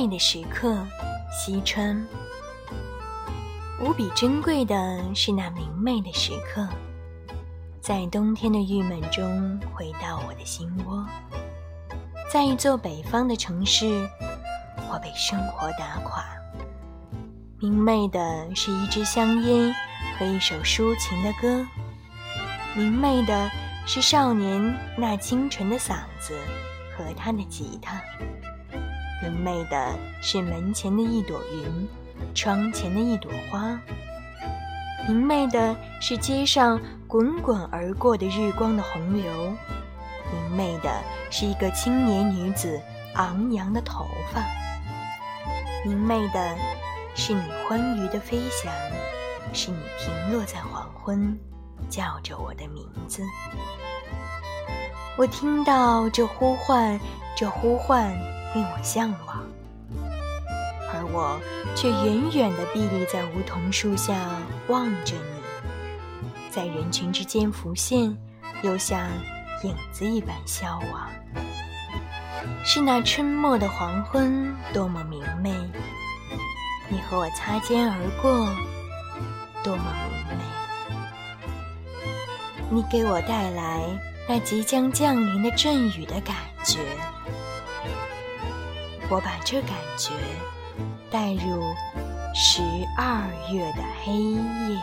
媚的时刻，西川。无比珍贵的是那明媚的时刻，在冬天的郁闷中回到我的心窝。在一座北方的城市，我被生活打垮。明媚的是一支香烟和一首抒情的歌，明媚的是少年那清纯的嗓子和他的吉他，明媚的是门前的一朵云。窗前的一朵花，明媚的是街上滚滚而过的日光的洪流，明媚的是一个青年女子昂扬的头发，明媚的是你欢愉的飞翔，是你停落在黄昏，叫着我的名字。我听到这呼唤，这呼唤令我向往。而我却远远地屹立在梧桐树下望着你，在人群之间浮现，又像影子一般消亡。是那春末的黄昏多么明媚，你和我擦肩而过，多么明媚。你给我带来那即将降临的阵雨的感觉，我把这感觉。带入十二月的黑夜。